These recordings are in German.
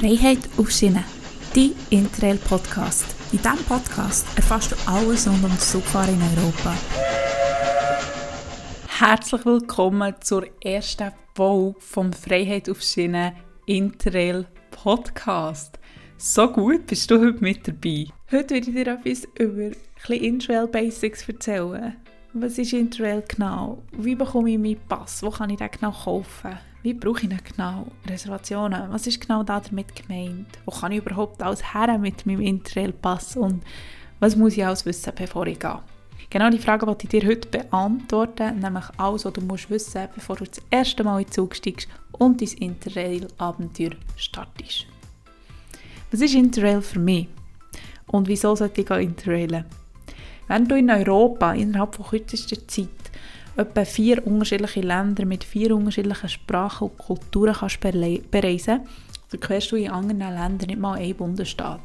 Freiheit auf Schiene, dein Interrail-Podcast. In diesem Podcast erfährst du alles rund um das Zugfahren in Europa. Herzlich willkommen zur ersten Folge vom Freiheit auf Schiene Interrail Podcast. So gut bist du heute mit dabei. Heute werde ich dir etwas über Interrail Basics erzählen. Was ist Interrail genau? Wie bekomme ich meinen Pass? Wo kann ich den genau kaufen? Wie brauche ich denn genau Reservationen? Was ist genau damit gemeint? Wo kann ich überhaupt alles her mit meinem Interrail-Pass? Und was muss ich alles wissen, bevor ich gehe? Genau die Frage wollte ich dir heute beantworten, nämlich alles, was du musst wissen bevor du das erste Mal in den Zug steigst und dein Interrail-Abenteuer startest. Was ist Interrail für mich? Und wieso sollte ich Interrailen? Wenn du in Europa innerhalb von kürzester Zeit etwa vier unterschiedliche Länder mit vier unterschiedlichen Sprachen und Kulturen kannst bereisen dann querst du in anderen Ländern nicht mal einen Bundesstaat.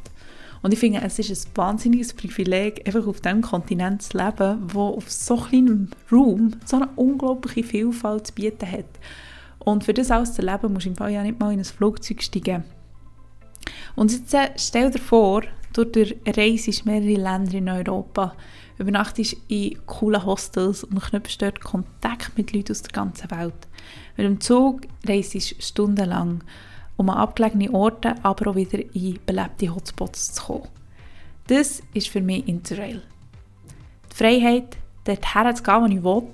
Und ich finde, es ist ein wahnsinniges Privileg, einfach auf diesem Kontinent zu leben, wo auf so kleinem Raum so eine unglaubliche Vielfalt zu bieten hat. Und für das alles zu leben, musst du im Fall ja nicht mal in ein Flugzeug steigen. Und jetzt äh, stell dir vor, du reist mehrere Länder in Europa übernachtest in coolen Hostels und knüpfst dort Kontakt mit Leuten aus der ganzen Welt. Mit dem Zug reist du stundenlang, um an abgelegene Orte, aber auch wieder in belebte Hotspots zu kommen. Das ist für mich Interrail. Die Freiheit, dorthin zu gehen, wo ich will,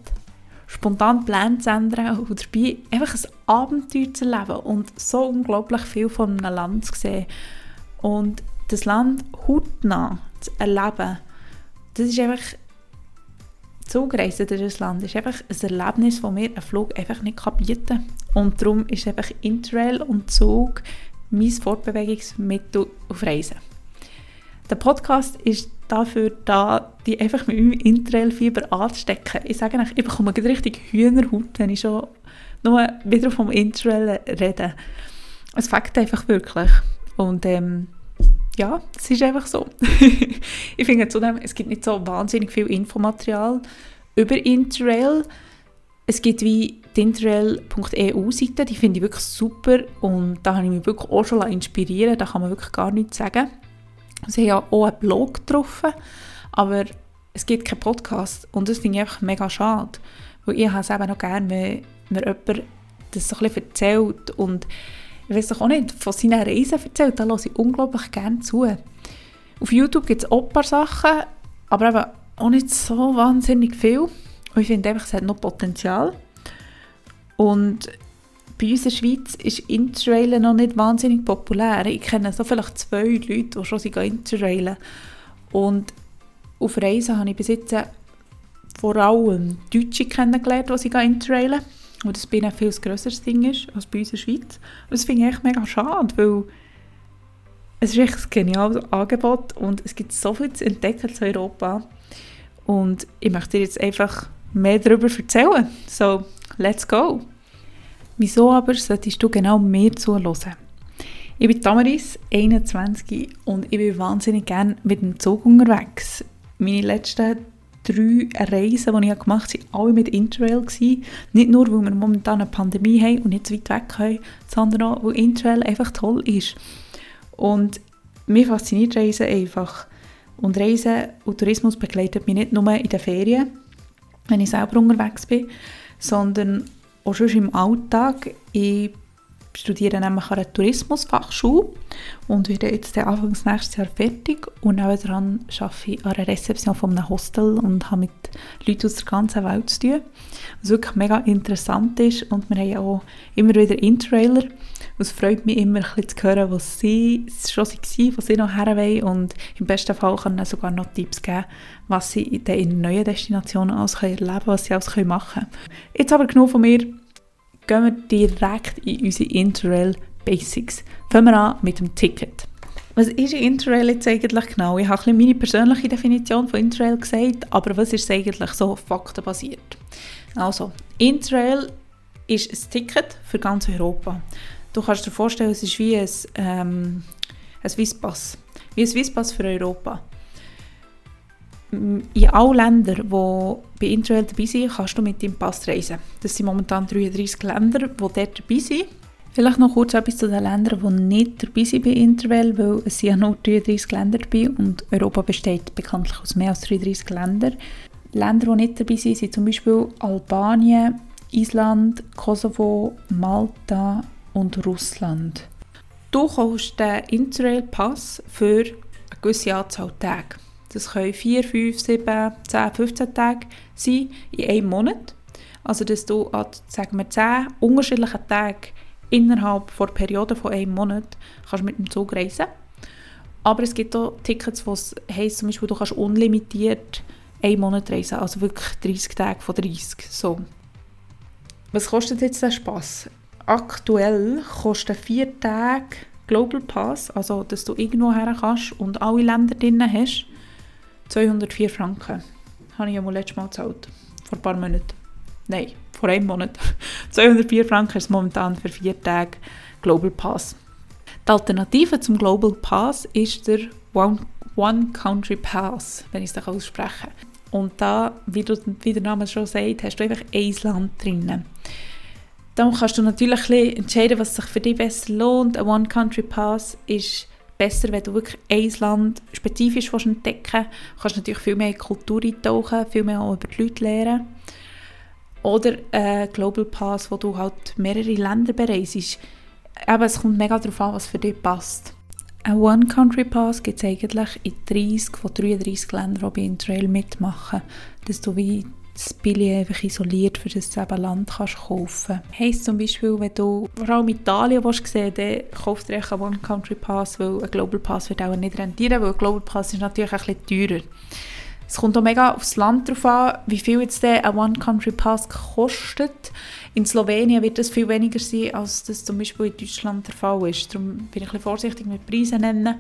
spontan Pläne zu ändern und dabei einfach ein Abenteuer zu erleben und so unglaublich viel von einem Land zu sehen und das Land hautnah zu erleben das ist einfach Zugreisen durch das Land ist einfach ein Erlebnis, das mir ein Flug einfach nicht bieten kann. Und darum ist einfach Interrail und Zug mein Fortbewegungsmittel auf Reisen. Der Podcast ist dafür da, die einfach mit meinem Interrail-Fieber anzustecken. Ich sage euch, ich bekomme richtig Hühnerhaut, wenn ich schon nur wieder vom Interrail rede. Es fängt einfach wirklich. Und ähm, ja, es ist einfach so. ich finde zudem, es gibt nicht so wahnsinnig viel Infomaterial über Interrail. Es gibt wie die interrail.eu-Seite, die finde ich wirklich super und da habe ich mich wirklich auch schon inspirieren da kann man wirklich gar nichts sagen. Sie haben ja auch einen Blog getroffen, aber es gibt keinen Podcast und das finde ich einfach mega schade, weil ich habe es eben noch gerne, wenn mir jemand das so ein bisschen erzählt und ich weiß auch nicht, von seinen Reisen erzählt, da höre ich unglaublich gerne zu. Auf YouTube gibt es auch ein paar Sachen, aber eben auch nicht so wahnsinnig viel. Und ich finde einfach, es hat noch Potenzial. Und bei uns in der Schweiz ist Interrailen noch nicht wahnsinnig populär. Ich kenne so vielleicht zwei Leute, die schon Interrailen Und auf Reisen habe ich bis jetzt vor allem Deutsche kennengelernt, die Interrailen. Und das bei ein viel grösseres Ding ist als bei uns in der Schweiz. Und das finde ich echt mega schade, weil es ist echt ein geniales Angebot und es gibt so viel zu entdecken zu Europa. Und ich möchte dir jetzt einfach mehr darüber erzählen. So, let's go! Wieso aber solltest du genau mir zuhören? Ich bin Tamaris, 21 und ich bin wahnsinnig gerne mit dem Zug unterwegs. Meine letzten drei Reisen, die ich gemacht habe, waren alle mit Interrail. Nicht nur, weil wir momentan eine Pandemie haben und nicht zu weit weg können, sondern auch, weil Interrail einfach toll ist. Und mir fasziniert Reisen einfach. Und Reisen und Tourismus begleitet mich nicht nur in den Ferien, wenn ich selber unterwegs bin, sondern auch schon im Alltag. Ich studiere nämlich an einer Tourismusfachschule und werde jetzt Anfang des nächsten Jahr fertig und nebenan arbeite ich an einer Rezeption von einem Hostel und habe mit Leuten aus der ganzen Welt zu tun, was wirklich mega interessant ist. Und wir haben auch immer wieder Interrailer. Es freut mich immer ein bisschen zu hören, was sie schon waren, was sie noch her wollen. Und im besten Fall können sie sogar noch Tipps geben, was sie in neuen Destinationen alles erleben können, was sie alles machen können. Jetzt aber genug von mir, gehen wir direkt in unsere Interrail Basics. Fangen wir an mit dem Ticket. Was ist Interrail jetzt eigentlich genau? Ich habe ein meine persönliche Definition von Interrail gesagt, aber was ist eigentlich so faktenbasiert? Also, Interrail ist ein Ticket für ganz Europa. Du kannst dir vorstellen, es ist wie ein, ähm, ein Swisspass. Wie ein Swisspass für Europa in allen Ländern, die bei Interrail dabei sind, kannst du mit deinem Pass reisen. Das sind momentan 33 Länder, die dort dabei sind. Vielleicht noch kurz etwas zu den Ländern, die nicht dabei sind bei Interrail, weil es sind ja nur 33 Länder dabei und Europa besteht bekanntlich aus mehr als 33 Ländern. Länder, die nicht dabei sind, sind zum Beispiel Albanien, Island, Kosovo, Malta und Russland. Du kaufst den Interrail-Pass für eine gewisse Anzahl Tage. Das können 4, 5, 7, 10, 15 Tage sein in einem Monat. Also dass du an sagen wir, 10 unterschiedlichen Tagen innerhalb der Periode von einem Monat kannst mit dem Zug reisen. Aber es gibt auch Tickets, wo es heisst, zum Beispiel, du kannst unlimitiert einen Monat reisen, also wirklich 30 Tage von 30. So. Was kostet jetzt der Spaß? Aktuell kostet vier Tage Global Pass, also dass du irgendwo her kannst und alle Länder drin hast, 204 Franken. Habe ich ja mal letztes Mal gezahlt, vor ein paar Monaten. Nein, vor einem Monat. 204 Franken ist momentan für vier Tage Global Pass. Die Alternative zum Global Pass ist der One, One Country Pass, wenn ich es ausspreche. Und da, wie, du, wie der Name schon sagt, hast du einfach ein Land drin. Dann kannst du natürlich entscheiden, was sich für dich besser lohnt. Ein One Country Pass ist besser, wenn du wirklich ein Land spezifisch entdecken willst. Du kannst natürlich viel mehr in die Kultur eintauchen, viel mehr auch über die Leute lernen. Oder ein Global Pass, wo du halt mehrere Länder bereist. Aber es kommt mega darauf an, was für dich passt. Ein One Country Pass gibt es eigentlich in 30 von 33 Ländern, die bei Interrail mitmachen. Dass du wie das Billy einfach isoliert, für das du Land kannst kaufen kannst. Heisst zum Beispiel, wenn du vor allem Italien willst sehen dann kaufst du einen One Country Pass, weil ein Global Pass wird auch nicht rentieren, weil ein Global Pass ist natürlich ein bisschen teurer. Es kommt auch mega aufs Land drauf an, wie viel jetzt der ein One Country Pass kostet. In Slowenien wird das viel weniger sein, als das zum Beispiel in Deutschland der Fall ist. Darum bin ich ein bisschen vorsichtig mit Preisen nennen.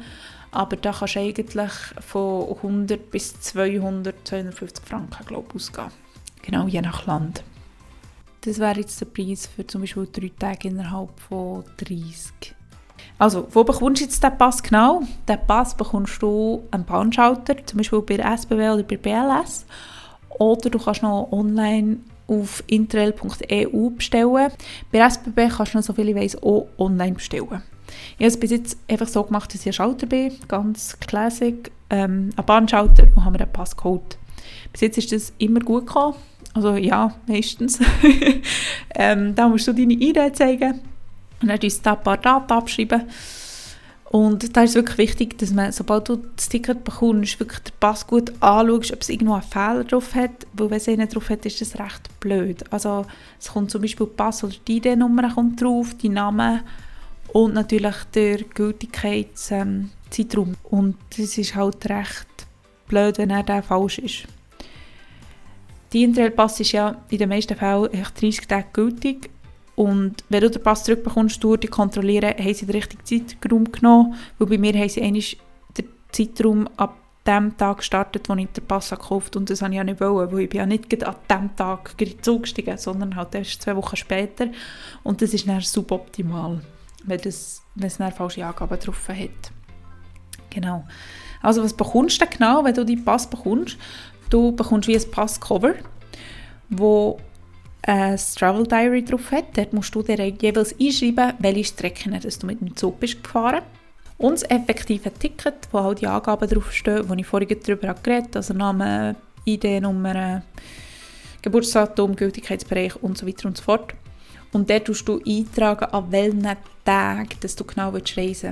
Aber da kannst du eigentlich von 100 bis 200, 250 Franken glaube ich, ausgehen. Genau, je nach Land. Das wäre jetzt der Preis für zum Beispiel drei Tage innerhalb von 30 also, wo bekommst du jetzt den Pass genau? Den Pass bekommst du am Bahnschalter, zum Beispiel bei der SBW oder bei BLS. Oder du kannst noch online auf interrail.eu bestellen. Bei SBB kannst du noch, so viel ich weiss, auch online bestellen. Ich habe es bis jetzt einfach so gemacht, dass ich ein Schalter bin, ganz classic, ähm, ein Bahnschalter und habe mir den Pass geholt. Bis jetzt ist das immer gut gekommen. Also ja, meistens. ähm, da musst du deine ID zeigen und dann uns da ein paar Daten abschreiben. Und da ist es wirklich wichtig, dass man, sobald du das Ticket bekommst, wirklich den Pass gut anschaust, ob es irgendwo einen Fehler drauf hat. Weil wenn es einen drauf hat, ist das recht blöd. Also es kommt zum Beispiel Pass oder die ID-Nummer drauf, die Name und natürlich der Gültigkeitszeitraum. Und das ist halt recht blöd, wenn er der falsch ist. Die Interrail-Pass ist ja in den meisten Fällen 30 Tage gültig und wenn du den Pass zurückbekommst, durch die kontrollieren, haben sie den richtigen Zeitraum genommen. Weil bei mir haben sie eigentlich den Zeitraum ab dem Tag gestartet, wo ich den Pass gekauft habe. Und das wollte ich ja nicht, wollen, weil ich bin ja nicht an dem Tag zugestiegen, sondern halt erst zwei Wochen später. Und das ist dann suboptimal, wenn, es dann falsche Angaben drauf hat. Genau. Also was bekommst du genau, wenn du deinen Pass bekommst? Du bekommst wie ein Passcover, wo ein Travel Diary drauf hat. Dort musst du dir jeweils einschreiben, welche Strecken du mit dem Zug bist gefahren und das effektive Ticket, wo all die Angaben draufstehen, die ich vorhin darüber geredet habe, also Name, ID-Nummer, Geburtsdatum, Gültigkeitsbereich und so weiter und so fort. Und dort tust du eintragen, an welchen Tagen dass du genau reisen willst.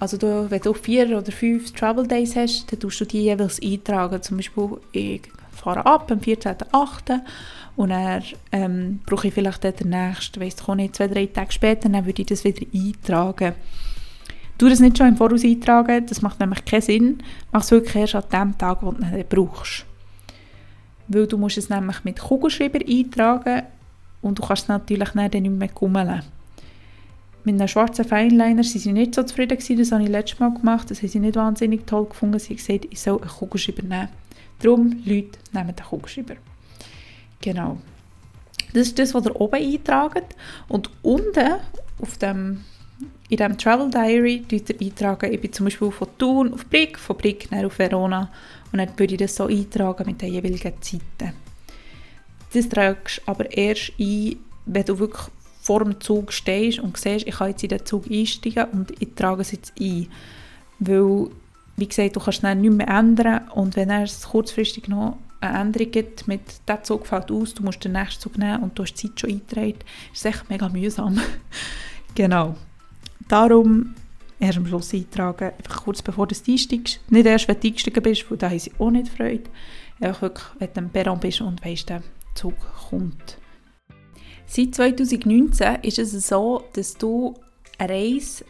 Also du, wenn du vier oder fünf Travel Days hast, dann tust du die jeweils eintragen. Zum Beispiel, ich fahre ab am 14.08. Und dann ähm, brauche ich vielleicht den nächsten, ich auch nicht, zwei, drei Tage später, dann würde ich das wieder eintragen. Du das nicht schon im Voraus eintragen, das macht nämlich keinen Sinn. Mach es wirklich erst an dem Tag, wo du ihn brauchst. Weil du musst es nämlich mit Kugelschreiber eintragen und du kannst es natürlich dann nicht mehr kummeln. Mit einem schwarzen Fineliner waren sie nicht so zufrieden, gewesen, das habe ich letztes Mal gemacht, das haben sie nicht wahnsinnig toll gefunden. Sie haben gesagt, ich soll einen Kugelschreiber nehmen. Darum, Leute, nehmen den Kugelschreiber. Genau. Das ist das, was ihr oben eintragt. Und unten auf dem, in diesem Travel Diary ihr eintragen, ich bin zum Beispiel von Thun auf Brick, von Brick nach auf Verona. Und dann würde ich das so eintragen mit den jeweiligen Zeiten. Das tragst du aber erst ein, wenn du wirklich vor dem Zug stehst und siehst, ich kann jetzt in den Zug einsteigen und ich trage es jetzt ein. Weil, wie gesagt, du kannst es nicht mehr ändern und wenn es kurzfristig noch eine Änderung gibt, mit «der Zug fällt aus, du musst den nächsten Zug nehmen und du hast die Zeit schon eingetragen», ist echt mega mühsam. genau. Darum erst am Schluss eintragen, einfach kurz bevor du einsteigst. Nicht erst, wenn du eingestiegen bist, weil da haben sie auch nicht Freude. Einfach wirklich, wenn du am Perron bist und weißt, Zug. Seit 2019 ist es so, dass du eine Reise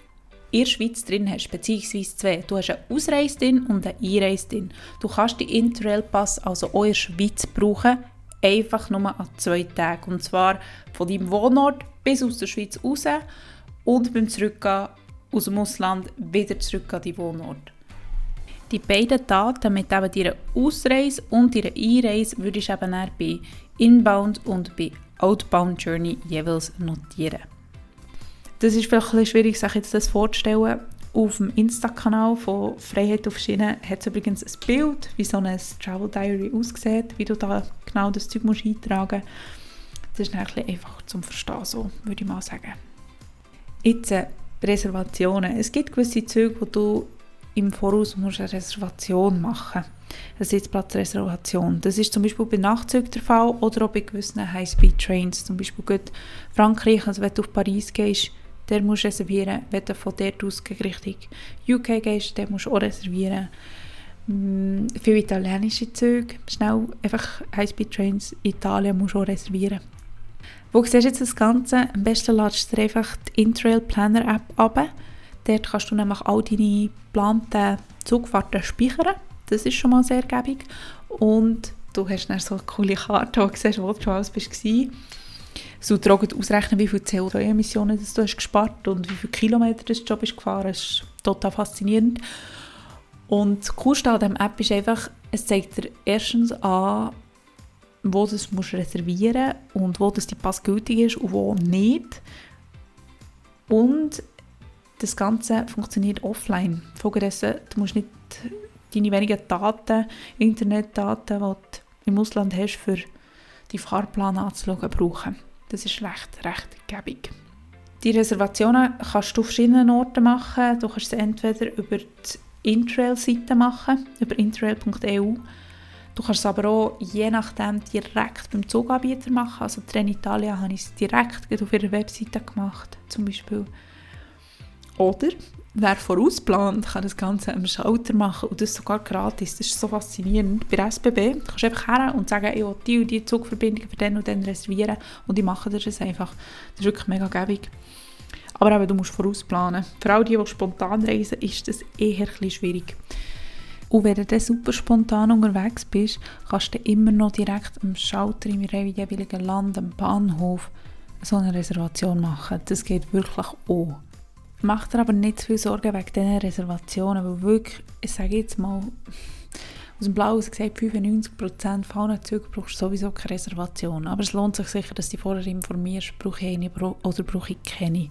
in der Schweiz drin hast, beziehungsweise zwei. Du hast eine Ausreise drin und eine Einreise drin. Du kannst den Interrail-Pass also auch in der Schweiz brauchen, einfach nur an zwei Tagen. Und zwar von deinem Wohnort bis aus der Schweiz raus und beim Zurückgehen aus dem Ausland wieder zurück an deinen Wohnort. Die beiden Daten mit eben deiner Ausreise und deiner Einreise würdest du eben bei Inbound und bei Outbound Journey jeweils notieren. Das ist vielleicht ein schwierig, sich jetzt das vorzustellen. Auf dem Insta-Kanal von Freiheit auf Schiene hat es übrigens ein Bild, wie so ein Travel Diary aussieht, wie du da genau das Zeug musst eintragen musst. Das ist ein einfach zum Verstehen, so würde ich mal sagen. Jetzt äh, Reservationen. Es gibt gewisse Züge, wo du im Voraus musst eine Reservation machen eine Sitzplatzreservation. Das ist zum Beispiel bei Nachtzügen der Fall oder auch bei gewissen High-Speed-Trains. Zum Beispiel gut Frankreich, also wenn du auf Paris gehst, der musst du reservieren. Wenn du von dort aus Richtung UK gehst, der musst du auch reservieren. Mm, viele italienische Züge, schnell einfach High-Speed-Trains, Italien musst du auch reservieren. Wo siehst du jetzt das Ganze? Am besten ladest du einfach die Interrail Planner App ab. Dort kannst du nämlich all deine geplanten Zugfahrten speichern. Das ist schon mal sehr gäbig. Und du hast dann so eine coole Karte, wo du siehst, wo du schon alles bist. So tragen ausrechnen, wie viele CO2-Emissionen du hast gespart und wie viele Kilometer du schon bist gefahren. Das ist total faszinierend. Und das Coolste an dieser App ist einfach, es zeigt dir erstens an, wo du es musst reservieren und wo das die Pass gültig ist und wo nicht. Und das Ganze funktioniert offline. Folgedessen, du musst nicht deine wenigen Daten, Internetdaten, die du im Ausland hast, für die Fahrplan anzuschauen, brauchen. Das ist recht, recht gäbig. Die Reservationen kannst du auf verschiedenen Orten machen. Du kannst sie entweder über die Intrail-Seite machen, über intrail.eu. Du kannst es aber auch je nachdem direkt beim Zuganbieter machen. Also Trenitalia habe ich es direkt auf ihrer Webseite gemacht, zum Beispiel. Oder wer vorausplant, kann das Ganze am Schalter machen und das sogar gratis. Das ist so faszinierend. Bei SBB kannst du einfach her und sagen, ich will die und die Zugverbindung für den und den reservieren und die machen das einfach. Das ist wirklich mega gäbig. Aber eben, du musst vorausplanen. Für all die, die spontan reisen, ist das eher ein schwierig. Und wenn du dann super spontan unterwegs bist, kannst du immer noch direkt am Schalter im jeweiligen Land, am Bahnhof, so eine Reservation machen. Das geht wirklich auch. Macht dir aber nicht zu viel Sorgen wegen diesen Reservationen, weil wirklich, ich sage jetzt mal, aus dem Blau gesagt, 95% von allen Zügen brauchst du sowieso keine Reservation. Aber es lohnt sich sicher, dass du dich vorher informierst, brauche ich eine oder brauche ich keine.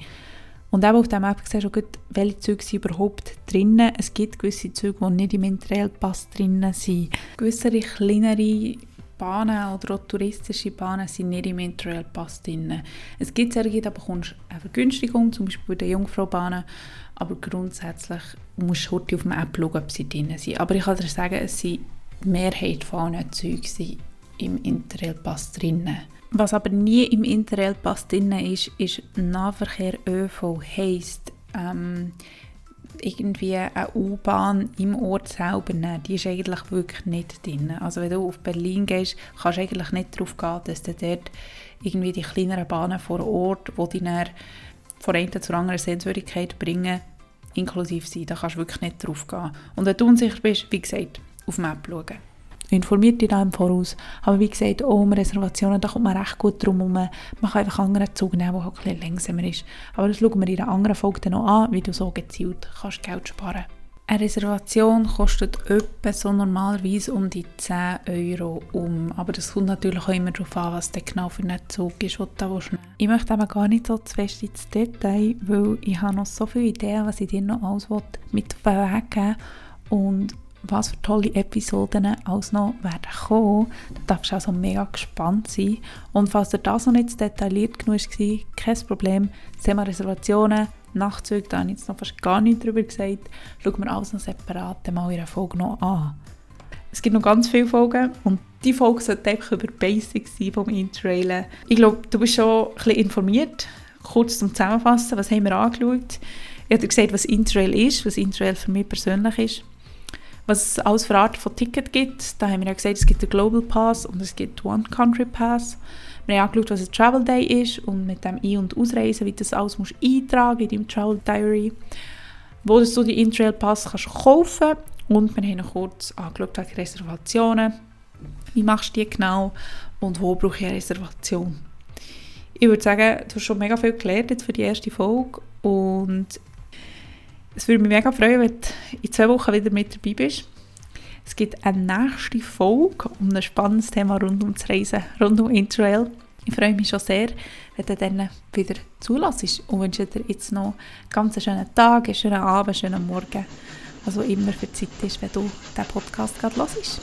Und eben auf dieser Map siehst du auch, welche Züge sind überhaupt drinnen. Es gibt gewisse Züge, die nicht im Interrail-Pass drinnen sind. Gewisse kleinere Bahnen oder auch touristische Bahnen sind nicht im Interrail-Pass drin. Es gibt solche, da bekommst du eine Vergünstigung, zum Beispiel bei den Jungfrau-Bahnen, aber grundsätzlich musst du heute auf dem App schauen, ob sie drin sind. Aber ich kann dir sagen, es sind die Mehrheit von allen Zügen im Interrail-Pass drin. Was aber nie im Interrail-Pass drin ist, ist Nahverkehr ÖV, heisst, ähm, irgendwie eine U-Bahn im Ort selber nehmen, die ist eigentlich wirklich nicht drin. Also wenn du auf Berlin gehst, kannst du eigentlich nicht darauf gehen, dass du dort irgendwie die kleineren Bahnen vor Ort, die dich dann von einer zur anderen Sehenswürdigkeit bringen, inklusive sein. Da kannst du wirklich nicht drauf gehen. Und wenn du unsicher bist, wie gesagt, auf die Map schauen informiert dich da im Voraus. Aber wie gesagt, auch um Reservationen, da kommt man recht gut drum herum. Man kann einfach einen anderen Zug nehmen, der halt ein bisschen langsamer ist. Aber das schauen wir in einer anderen Folge dann noch an, wie du so gezielt kannst Geld sparen eine Reservation kostet etwa so normalerweise um die 10 Euro um. Aber das kommt natürlich auch immer darauf an, was der genau für einen Zug ist, den du willst. Ich möchte aber gar nicht so zu fest ins Detail, weil ich habe noch so viele Ideen, was ich dir noch alles mit auf den Weg geben will. Und was für tolle Episoden alles noch werden kommen. Da darfst du also mega gespannt sein. Und falls dir das noch nicht detailliert genug war, kein Problem. Thema Reservationen, Nachtzüge, da habe ich jetzt noch fast gar nichts darüber gesagt. Schauen wir alles noch separat mal in einer Folge noch an. Es gibt noch ganz viele Folgen und die Folge sollte einfach über Basics sein vom Interrailen. Ich glaube, du bist schon ein bisschen informiert. Kurz zum Zusammenfassen, was haben wir angeschaut? Ich habe dir gesagt, was Interrail ist, was Interrail für mich persönlich ist was es alles für Arten von Ticket gibt. Da haben wir ja gesagt, es gibt den Global Pass und es gibt One Country Pass. Wir haben angeschaut, was ein Travel Day ist und mit dem Ein- und Ausreisen, wie das alles musst eintragen in deinem Travel Diary. Wo du die Intrail Pass kannst kaufen und wir haben kurz angeschaut, welche Reservationen, wie machst du die genau und wo brauche ich eine Reservation. Ich würde sagen, du hast schon mega viel gelernt für die erste Folge und es würde mich mega freuen, wenn du in zwei Wochen wieder mit dabei bist. Es gibt eine nächste Folge um ein spannendes Thema rund ums Reisen, rund um Interrail. Ich freue mich schon sehr, wenn du dann wieder zulässt und wünsche dir jetzt noch einen ganz schönen Tag, einen schönen Abend, einen schönen Morgen, auch immer für Zeit ist, wenn du diesen Podcast gerade hörst.